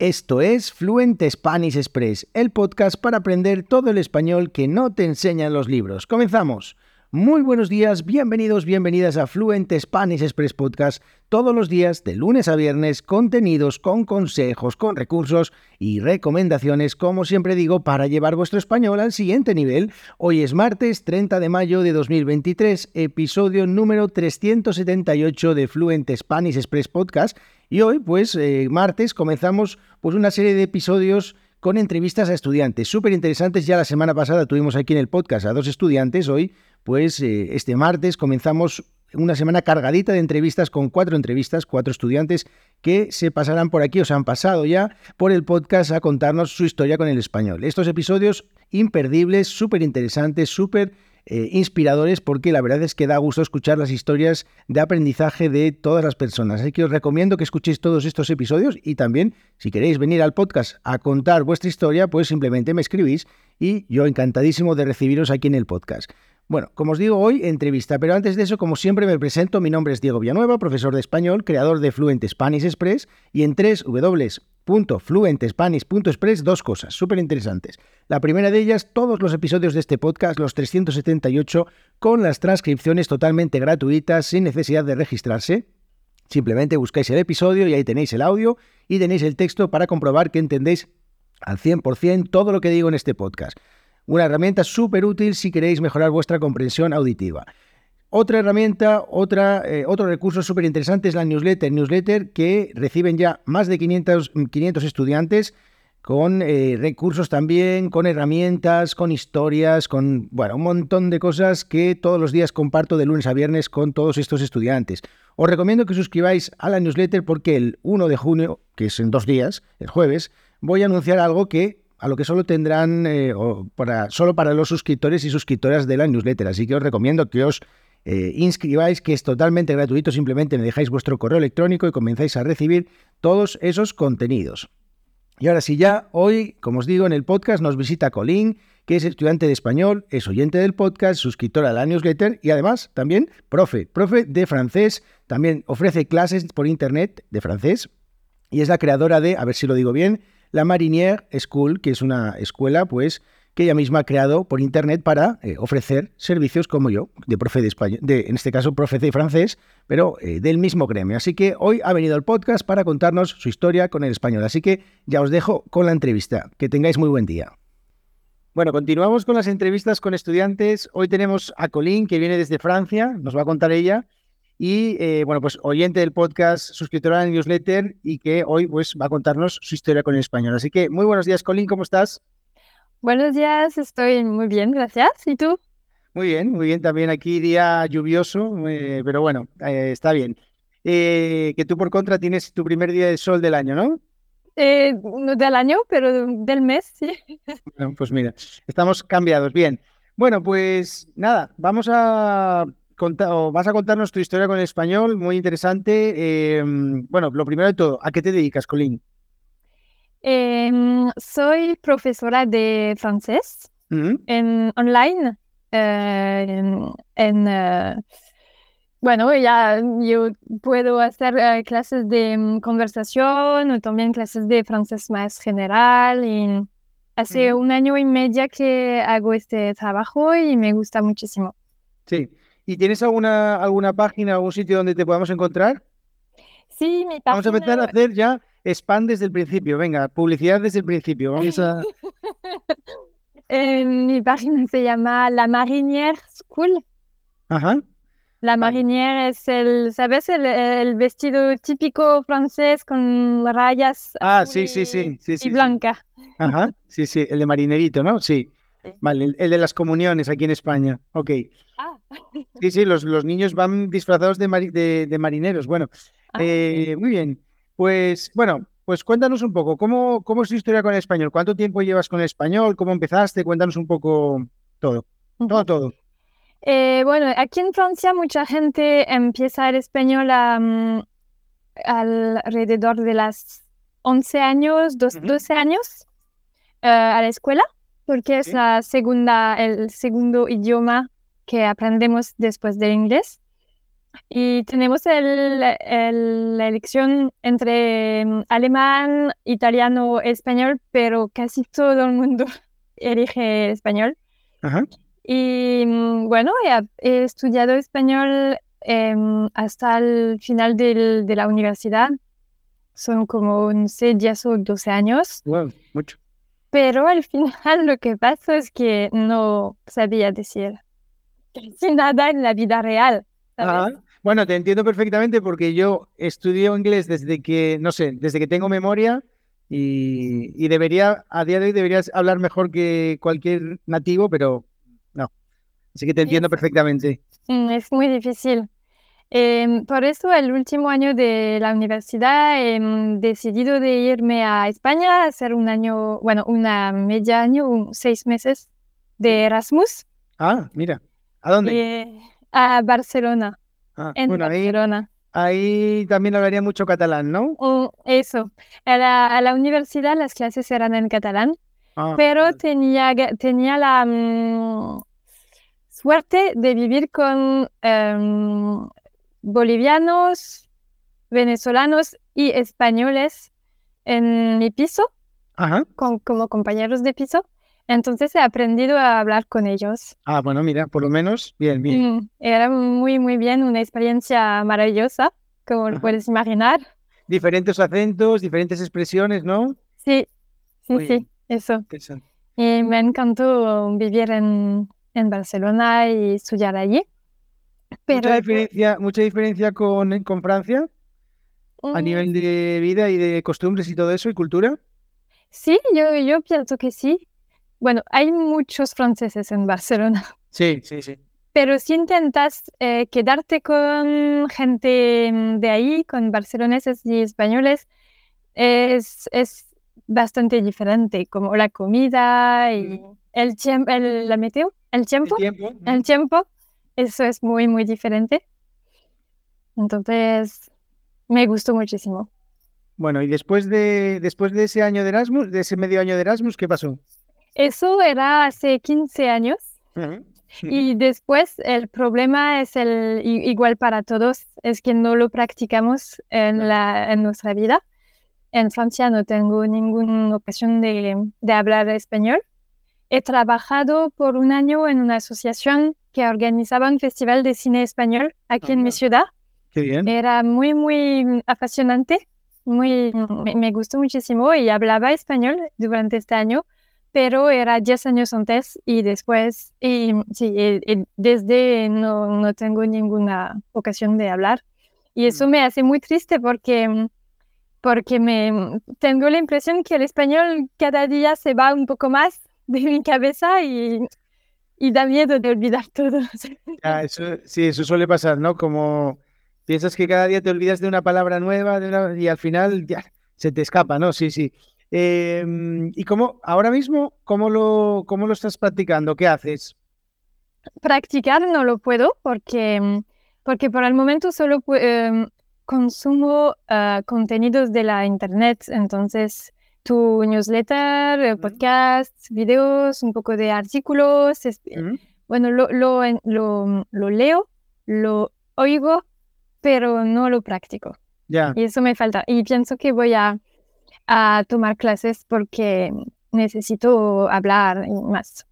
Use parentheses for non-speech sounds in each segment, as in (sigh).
Esto es Fluent Spanish Express, el podcast para aprender todo el español que no te enseñan los libros. Comenzamos. Muy buenos días, bienvenidos, bienvenidas a Fluent Spanish Express Podcast. Todos los días, de lunes a viernes, contenidos con consejos, con recursos y recomendaciones, como siempre digo, para llevar vuestro español al siguiente nivel. Hoy es martes 30 de mayo de 2023, episodio número 378 de Fluent Spanish Express Podcast. Y hoy, pues, eh, martes, comenzamos pues, una serie de episodios con entrevistas a estudiantes súper interesantes. Ya la semana pasada tuvimos aquí en el podcast a dos estudiantes. Hoy pues eh, este martes comenzamos una semana cargadita de entrevistas con cuatro entrevistas, cuatro estudiantes que se pasarán por aquí o se han pasado ya por el podcast a contarnos su historia con el español. Estos episodios imperdibles, súper interesantes, súper eh, inspiradores porque la verdad es que da gusto escuchar las historias de aprendizaje de todas las personas. Así que os recomiendo que escuchéis todos estos episodios y también si queréis venir al podcast a contar vuestra historia, pues simplemente me escribís y yo encantadísimo de recibiros aquí en el podcast. Bueno, como os digo hoy, entrevista, pero antes de eso, como siempre, me presento. Mi nombre es Diego Villanueva, profesor de español, creador de Fluent Spanish Express y en 3 www.fluentespanish.express dos cosas súper interesantes. La primera de ellas, todos los episodios de este podcast, los 378, con las transcripciones totalmente gratuitas, sin necesidad de registrarse. Simplemente buscáis el episodio y ahí tenéis el audio y tenéis el texto para comprobar que entendéis al 100% todo lo que digo en este podcast. Una herramienta súper útil si queréis mejorar vuestra comprensión auditiva. Otra herramienta, otra, eh, otro recurso súper interesante es la newsletter. Newsletter que reciben ya más de 500, 500 estudiantes con eh, recursos también, con herramientas, con historias, con bueno, un montón de cosas que todos los días comparto de lunes a viernes con todos estos estudiantes. Os recomiendo que suscribáis a la newsletter porque el 1 de junio, que es en dos días, el jueves, voy a anunciar algo que a lo que solo tendrán eh, para, solo para los suscriptores y suscriptoras de la newsletter. Así que os recomiendo que os eh, inscribáis, que es totalmente gratuito. Simplemente me dejáis vuestro correo electrónico y comenzáis a recibir todos esos contenidos. Y ahora sí, ya hoy, como os digo, en el podcast nos visita Colín, que es estudiante de español, es oyente del podcast, suscriptora a la newsletter y además también profe, profe de francés. También ofrece clases por internet de francés y es la creadora de, a ver si lo digo bien, la Marinière School, que es una escuela, pues, que ella misma ha creado por internet para eh, ofrecer servicios como yo, de profe de español, de, en este caso profe de francés, pero eh, del mismo gremio. Así que hoy ha venido al podcast para contarnos su historia con el español. Así que ya os dejo con la entrevista. Que tengáis muy buen día. Bueno, continuamos con las entrevistas con estudiantes. Hoy tenemos a Colín, que viene desde Francia, nos va a contar ella y eh, bueno, pues oyente del podcast, suscriptora la newsletter y que hoy pues va a contarnos su historia con el español. Así que muy buenos días, Colin, ¿cómo estás? Buenos días, estoy muy bien, gracias. ¿Y tú? Muy bien, muy bien también aquí día lluvioso, eh, pero bueno, eh, está bien. que tú por contra tienes tu primer día de sol del año, ¿no? no del año, pero del mes, sí. Bueno, pues mira, estamos cambiados, bien. Bueno, pues nada, vamos a vas a contarnos tu historia con el español, muy interesante. Em, bueno, lo primero de todo, ¿a qué te dedicas, Colín? Em, soy profesora de francés mm. en online. Eh, en, eh, bueno, ya yo puedo hacer eh, clases de mm, conversación o también clases de francés más general. Y hace mm. un año y medio que hago este trabajo y me gusta muchísimo. Sí. ¿Y tienes alguna, alguna página, algún sitio donde te podamos encontrar? Sí, mi página. Vamos a empezar a hacer ya spam desde el principio. Venga, publicidad desde el principio. (laughs) Vamos a. Eh, mi página se llama La Marinière School. Ajá. La marinière es el, ¿sabes? El, vestido típico francés con rayas ah, sí, sí, sí, sí, y blanca. Ajá, sí, sí, el de marinerito, ¿no? Sí. Vale, el, de las comuniones aquí en España. Ok. Ah. Sí, sí, los, los niños van disfrazados de, de, marineros. Bueno, ah, eh, muy bien. Pues bueno, pues cuéntanos un poco, ¿cómo, ¿cómo es tu historia con el español? ¿Cuánto tiempo llevas con el español? ¿Cómo empezaste? Cuéntanos un poco todo. Todo, todo. Eh, bueno, aquí en Francia mucha gente empieza el español alrededor de las 11 años, 12 años eh, a la escuela porque es la segunda, el segundo idioma que aprendemos después del inglés. Y tenemos el, la elección entre mm, alemán, italiano, español, pero casi todo el mundo (laughs) elige español. Y mm, bueno, he, estudiado español em, hasta el final del, de la universidad. Son como, no sé, 10 o 12 años. Wow, mucho. Pero al final (laughs) lo que pasó es que no sabía decir casi (laughs) nada en la vida real. Bueno, te entiendo perfectamente porque yo estudio inglés desde que, no sé, desde que tengo memoria y, debería, a día de hoy deberías hablar mejor que cualquier nativo, pero no. Así que te entiendo perfectamente. Mm, es muy difícil. Em, por eso el último año de la universidad he decidido de irme a España a hacer un año, bueno, una media año, seis meses de Erasmus. Ah, mira. ¿A dónde? Eh, a Barcelona. Ah, en Barcelona. Ahí, también hablaría mucho catalán, ¿no? Mm, eso. A la, universidad las clases eran en catalán, ah, pero tenía, tenía la mm, suerte de vivir con em, bolivianos, venezolanos y españoles en mi piso, Con, como compañeros de piso. Entonces he aprendido a hablar con ellos. Ah, bueno, mira, por lo menos, bien, bien. Mm, era muy, muy bien, una experiencia maravillosa, como puedes imaginar. Diferentes acentos, diferentes expresiones, ¿no? Sí, sí, sí, eso. Y me encantó vivir en, en Barcelona y estudiar allí. ¿Mucha diferencia, mucha diferencia con, con Francia? A nivel de vida y de costumbres y todo eso, y cultura. Sí, yo, yo pienso que sí. Bueno, hay muchos franceses en Barcelona. (laughs) Sí, sí, sí. Pero si intentas eh, quedarte con gente mm, de ahí, con barceloneses y españoles, es, es bastante diferente, como la comida y el tiempo, la meteo, el tiempo, el tiempo, el tiempo, eso es muy, muy diferente. Entonces, me gustó muchísimo. Bueno, y después de, después de ese año de Erasmus, de ese medio año de Erasmus, ¿qué pasó? Eso era hace 15 años. Y (laughs) después el problema es el igual para todos, es que no lo practicamos en, la, en nuestra vida. En Francia no tengo ninguna ocasión de, de hablar español. He trabajado por un año en una asociación que organizaba un festival de cine español aquí en mi ciudad. Qué bien. Era muy, muy apasionante. Muy, me, me, gustó muchísimo y hablaba español durante este año pero era 10 años antes y después, y sí, desde no, no tengo ninguna ocasión de hablar. Y eso mm. me hace muy triste porque, porque me, tengo la impresión que el español cada día se va un poco más de mi cabeza y, y da miedo de olvidar todo. (laughs) eso, sí, eso suele pasar, ¿no? Como piensas que cada día te olvidas de una palabra nueva y al final ya se te escapa, ¿no? Sí, sí. Em, ¿Y cómo, ahora mismo, cómo lo, cómo lo estás practicando? ¿Qué haces? Practicar no lo puedo porque, porque por el momento solo em, consumo ah, contenidos de la internet, entonces tu newsletter, eh, podcasts, videos, un poco de artículos. Bueno, lo, lo, lo, lo, leo, lo oigo, pero no lo practico. Ya. Y eso me falta. Y pienso que voy a a tomar clases porque necesito hablar más.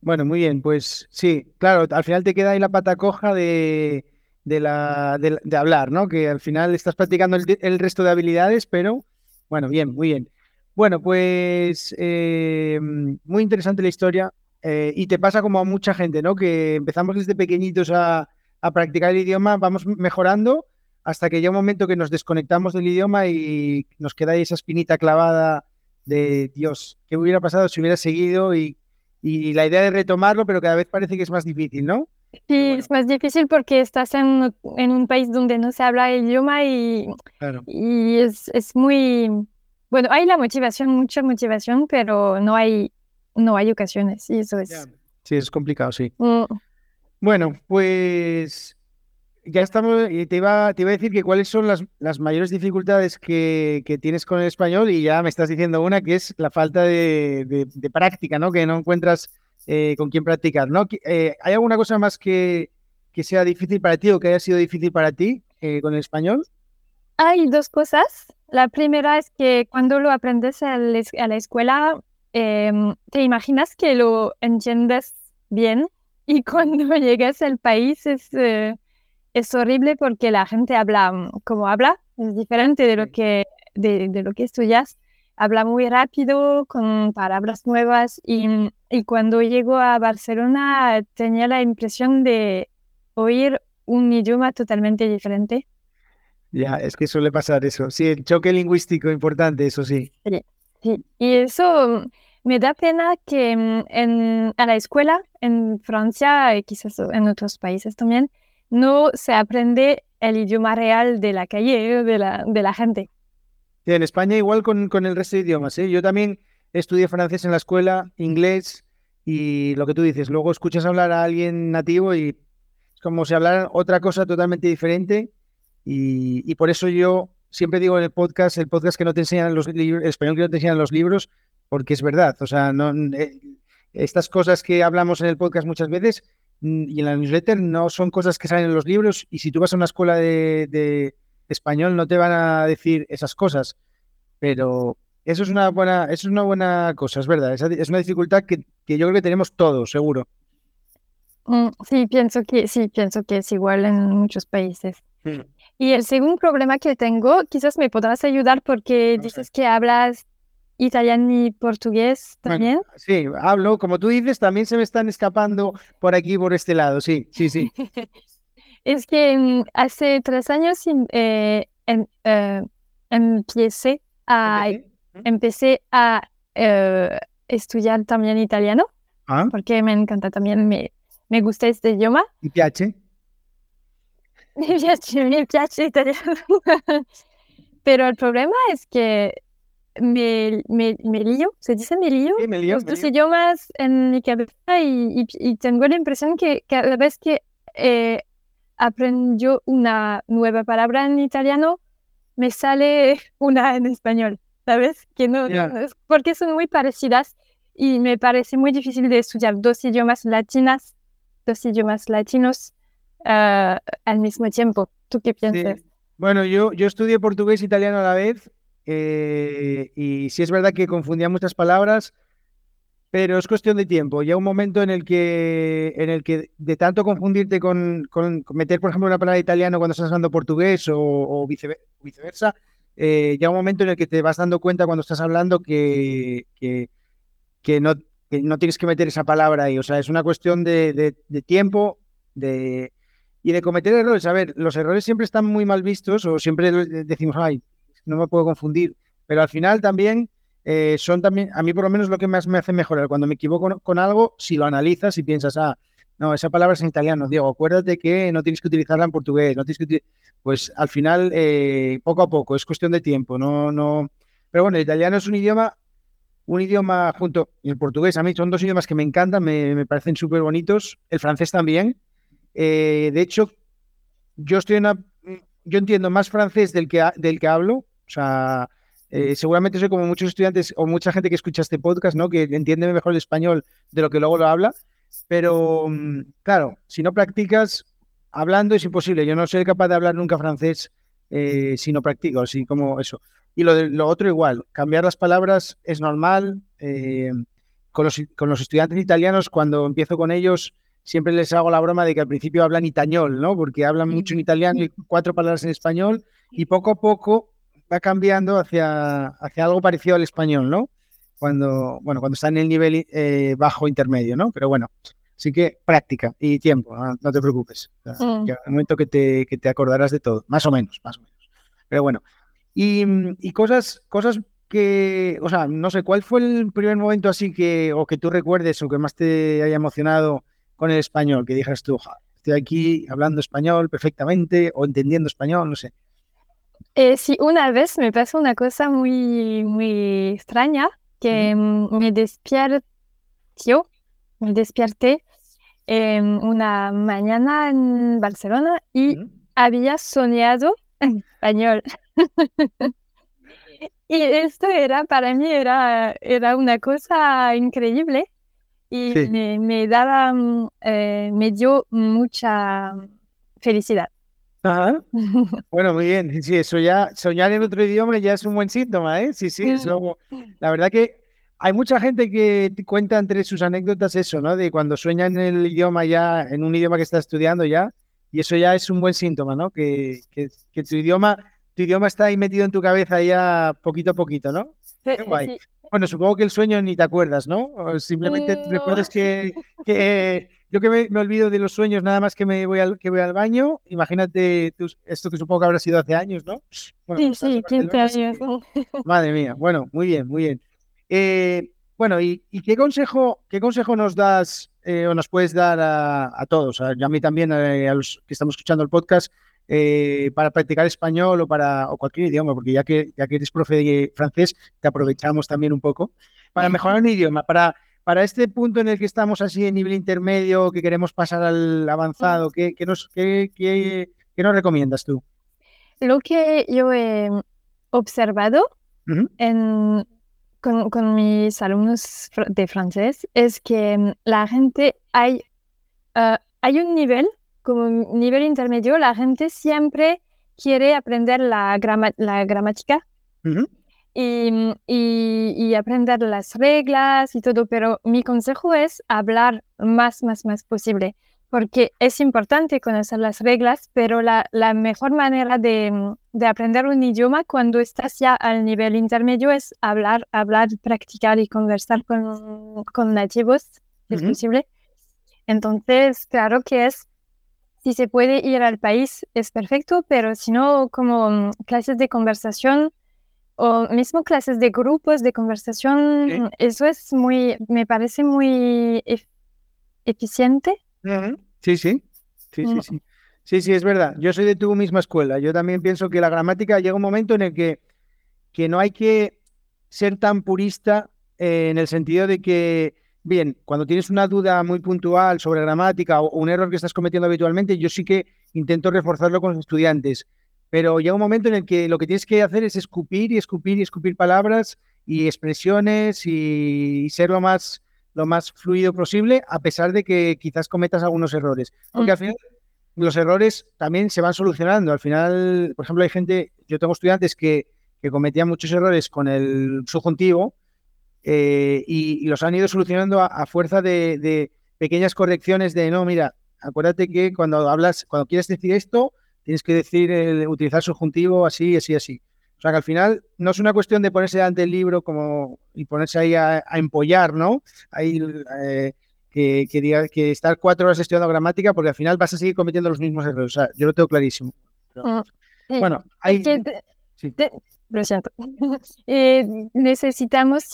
Bueno, muy bien, pues sí, claro, al final te queda ahí la pata coja de, de, la, de, hablar, ¿no? Que al final estás practicando el, resto de habilidades, pero bueno, bien, muy bien. Bueno, pues eh, muy interesante la historia eh, y te pasa como a mucha gente, ¿no? Que empezamos desde pequeñitos a, practicar el idioma, vamos mejorando hasta que llega un momento que nos desconectamos del idioma y nos queda ahí esa espinita clavada de Dios, ¿qué hubiera pasado si hubiera seguido? Y, la idea de retomarlo, pero cada vez parece que es más difícil, ¿no? Sí, es más difícil porque estás en, un país donde no se habla el idioma y, y es, muy... Bueno, hay la motivación, mucha motivación, pero no hay, no hay ocasiones y eso es... Sí, es complicado, sí. Mm. Bueno, pues ya estamos, y te iba, te iba a decir que cuáles son las, las mayores dificultades que, que, tienes con el español y ya me estás diciendo una que es la falta de, de, práctica, ¿no? Que no encuentras eh, con quién practicar, ¿no? Eh, ¿Hay alguna cosa más que, que sea difícil para ti o que haya sido difícil para ti eh, con el español? Hay dos cosas. La primera es que cuando lo aprendes a la escuela, em, te imaginas que lo entiendes bien y (laughs) cuando llegas al país es, es horrible porque la gente habla como habla, es diferente de lo que, de, de lo que estudias. Habla muy rápido, con palabras nuevas y, y cuando llego a Barcelona tenía la impresión de oír un idioma totalmente diferente. Ya, es que suele pasar eso. Sí, el choque lingüístico importante, eso sí. Sí, Y eso me da pena que mm, en, a la escuela, en Francia y quizás en otros países también, no se aprende el idioma real de la calle, de la, de la gente. En España igual con, con el resto de idiomas. ¿eh? Yo también estudié francés en la escuela, inglés y lo que tú dices, luego escuchas hablar a alguien nativo y es como si hablaran otra cosa totalmente diferente y, por eso yo siempre digo en el podcast, el podcast que no te enseñan los libros, el español que no te enseñan los libros, porque es verdad. O sea, no, eh, estas cosas que hablamos en el podcast muchas veces mm, y en la newsletter no son cosas que salen en los libros y si tú vas a una escuela de, español no te van a decir esas cosas. Pero eso es una buena, eso es una buena cosa, es verdad. Es, una dificultad que, que, yo creo que tenemos todos, seguro. Mm, sí, pienso que sí, pienso que es igual en muchos países. Hmm. Y el segundo problema que tengo, quizás me podrás ayudar porque dices que hablas italiano y portugués también. sí, hablo, como tú dices, también se me están escapando por aquí, por este lado, sí, sí, sí. (laughs) es que hace tres años eh, eh, empecé a, empecé a eh, estudiar también italiano, ah. porque me encanta también, me, me gusta este idioma. ¿Y piace? (laughs) Mi piace, mi piace italiano. (laughs) Pero el problema es que me, me, me lío, ¿se dice me lío? Sí, me lío Los dos idiomas en mi cabeza y, y, tengo la impresión que cada vez que eh, aprendo una nueva palabra en italiano, me sale (laughs) una en español, ¿sabes? Que no, porque son muy parecidas y me parece muy difícil de estudiar dos idiomas latinas, dos idiomas latinos Ah, al mismo tiempo. ¿Tú qué piensas? Bueno, yo, yo estudié portugués e italiano a la vez eh, y sí es verdad que confundía muchas palabras, pero es cuestión de tiempo. Ya un momento en el que, en el que de tanto confundirte con, con, meter, por ejemplo, una palabra italiano cuando estás hablando portugués o, viceversa, eh, ya un momento en el que te vas dando cuenta cuando estás hablando que, que, que no, no tienes que meter esa palabra ahí. O sea, es una cuestión de, de tiempo, de, y de cometer errores. A ver, los errores siempre están muy mal vistos o siempre decimos, ay, no me puedo confundir, pero al final también eh, son también, a mí por lo menos lo que más me hace mejorar, cuando me equivoco con, algo, si lo analizas y piensas, ah, no, esa palabra es en italiano, Diego, acuérdate que no tienes que utilizarla en portugués, no tienes que pues al final, eh, poco a poco, es cuestión de tiempo, no, no, pero bueno, el italiano es un idioma, un idioma junto, el portugués, a mí son dos idiomas que me encantan, me, me parecen súper bonitos, el francés también, eh, de hecho, yo estoy en yo entiendo más francés del que, del que hablo. O sea, eh, seguramente soy como muchos estudiantes o mucha gente que escucha este podcast, ¿no? Que entiende mejor el español de lo que luego lo habla. Pero, mm, claro, si no practicas, hablando es imposible. Yo no soy capaz de hablar nunca francés eh, si no practico, así como eso. Y lo, de, lo otro igual, cambiar las palabras es normal. con, los, con los estudiantes italianos, cuando empiezo con ellos, siempre les hago la broma de que al principio hablan itañol, ¿no? Porque hablan mucho en italiano y cuatro palabras en español y poco a poco va cambiando hacia, hacia algo parecido al español, ¿no? Cuando, bueno, cuando está en el nivel eh, bajo intermedio, ¿no? Pero bueno, sí que práctica y tiempo, no, te preocupes. O mm. momento que te, que te acordarás de todo, más o menos, más o menos. Pero bueno, y, y cosas, cosas que, o sea, no sé, ¿cuál fue el primer momento así que, o que tú recuerdes o que más te haya emocionado con el español, que dijeras tú, estoy aquí hablando español perfectamente o entendiendo español, no sé. Eh, sí, una vez me pasó una cosa muy, muy extraña, que me despierto, me desperté una mañana en Barcelona y había soñado (laughs) en español. (laughs) y esto era, para mí, era, era una cosa increíble y me, daba, mm, eh, me dio mucha felicidad. (laughs) Bueno, muy bien. Sí, eso ya, soñar en otro idioma ya es un buen síntoma, ¿eh? Sí, sí, eso, la verdad que hay mucha gente que cuenta entre sus anécdotas eso, ¿no? De cuando sueña en el idioma ya, en un idioma que está estudiando ya, y eso ya es un buen síntoma, ¿no? Que, que, tu idioma, tu idioma está ahí metido en tu cabeza ya poquito a poquito, ¿no? Qué guay. Bueno, supongo que el sueño ni te acuerdas, ¿no? O simplemente recuerdas que, que yo que me, olvido de los sueños nada más que me voy al, que voy al baño, imagínate esto que supongo que habrá sido hace años, ¿no? sí, sí, 15 años. (laughs) Madre mía, bueno, muy bien, muy bien. Eh, bueno, ¿y, qué consejo qué consejo nos das eh, o nos puedes dar a, todos, a, a, mí también, eh, a, los que estamos escuchando el podcast, para practicar español o para o cualquier idioma? Porque ya que, ya que eres profe de francés, te aprovechamos también un poco. Para mejorar un idioma, para, para este punto en el que estamos así en nivel intermedio, que queremos pasar al avanzado, ¿qué, nos, qué, qué, nos recomiendas tú? Lo que yo he observado en con, mis alumnos de francés es que mm, la gente, hay, ah, hay un nivel, como nivel intermedio, la gente siempre quiere aprender la, la gramática y, y, aprender las reglas y todo, pero mi consejo es hablar más, más, más posible porque es importante conocer las reglas, pero la, la mejor manera de, de, aprender un idioma cuando estás ya al nivel intermedio es hablar, hablar, practicar y conversar con, con nativos, es posible. Entonces, claro que es, si se puede ir al país, es perfecto, pero si no, como mm, clases de conversación o mismo clases de grupos de conversación, eso es muy, me parece muy eficiente Sí, sí. Sí, sí, sí. Sí, sí, es verdad. Yo soy de tu misma escuela. Yo también pienso que la gramática llega un momento en el que, que no hay que ser tan purista eh, en el sentido de que, bien, cuando tienes una duda muy puntual sobre gramática o, un error que estás cometiendo habitualmente, yo sí que intento reforzarlo con los estudiantes. Pero llega un momento en el que lo que tienes que hacer es escupir y escupir y escupir palabras y expresiones y ser lo más lo más fluido posible, a pesar de que quizás cometas algunos errores. Porque al final los errores también se van solucionando. Al final, por ejemplo, hay gente, yo tengo estudiantes que, que cometían muchos errores con el subjuntivo eh, y, los han ido solucionando a, fuerza de, pequeñas correcciones de, no, mira, acuérdate que cuando hablas, cuando quieres decir esto, tienes que decir, el, utilizar subjuntivo así, así, así. O sea que al final no es una cuestión de ponerse delante del libro como y ponerse ahí a, empollar, ¿no? Ahí eh, que, que, que, estar cuatro horas estudiando gramática porque al final vas a seguir cometiendo los mismos errores. O sea, yo lo tengo clarísimo. Mm, bueno, hay... sí. Lo siento. (laughs) Eh, necesitamos,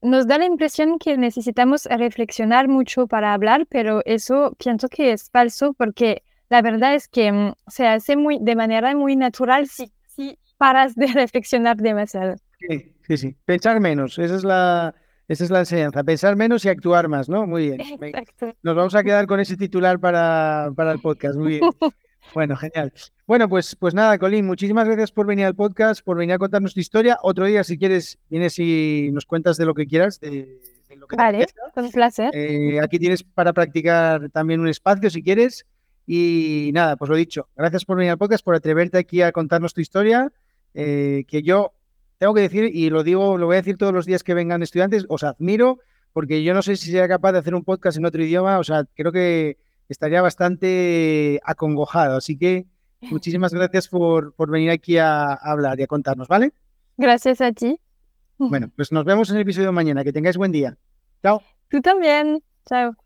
nos da la impresión que necesitamos reflexionar mucho para hablar, pero eso pienso que es falso porque la verdad es que mm, se hace muy, de manera muy natural si, si paras de (laughs) reflexionar demasiado. Sí, sí, sí. Pensar menos, esa es la, esa es la enseñanza. Pensar menos y actuar más, ¿no? Muy bien. Exacto. Nos vamos a quedar con ese titular para, para el podcast. Muy bien. (laughs) Bueno, genial. Bueno, pues, pues nada, Colín, muchísimas gracias por venir al podcast, por venir a contarnos tu historia. Otro día, si quieres, vienes y nos cuentas de lo que quieras, de, lo que Vale, con placer. Eh, aquí tienes para practicar también un espacio, si quieres. Y nada, pues lo dicho, gracias por venir al podcast, por atreverte aquí a contarnos tu historia eh, que yo tengo que decir, y lo digo, lo voy a decir todos los días que vengan estudiantes, os admiro, porque yo no sé si sería capaz de hacer un podcast en otro idioma, o sea, creo que estaría bastante acongojado. Así que muchísimas (laughs) gracias por, por venir aquí a, hablar y a contarnos, ¿vale? Gracias a ti. Bueno, (laughs) pues nos vemos en el episodio de mañana. Que tengáis buen día. Chao. Tú también. Chao.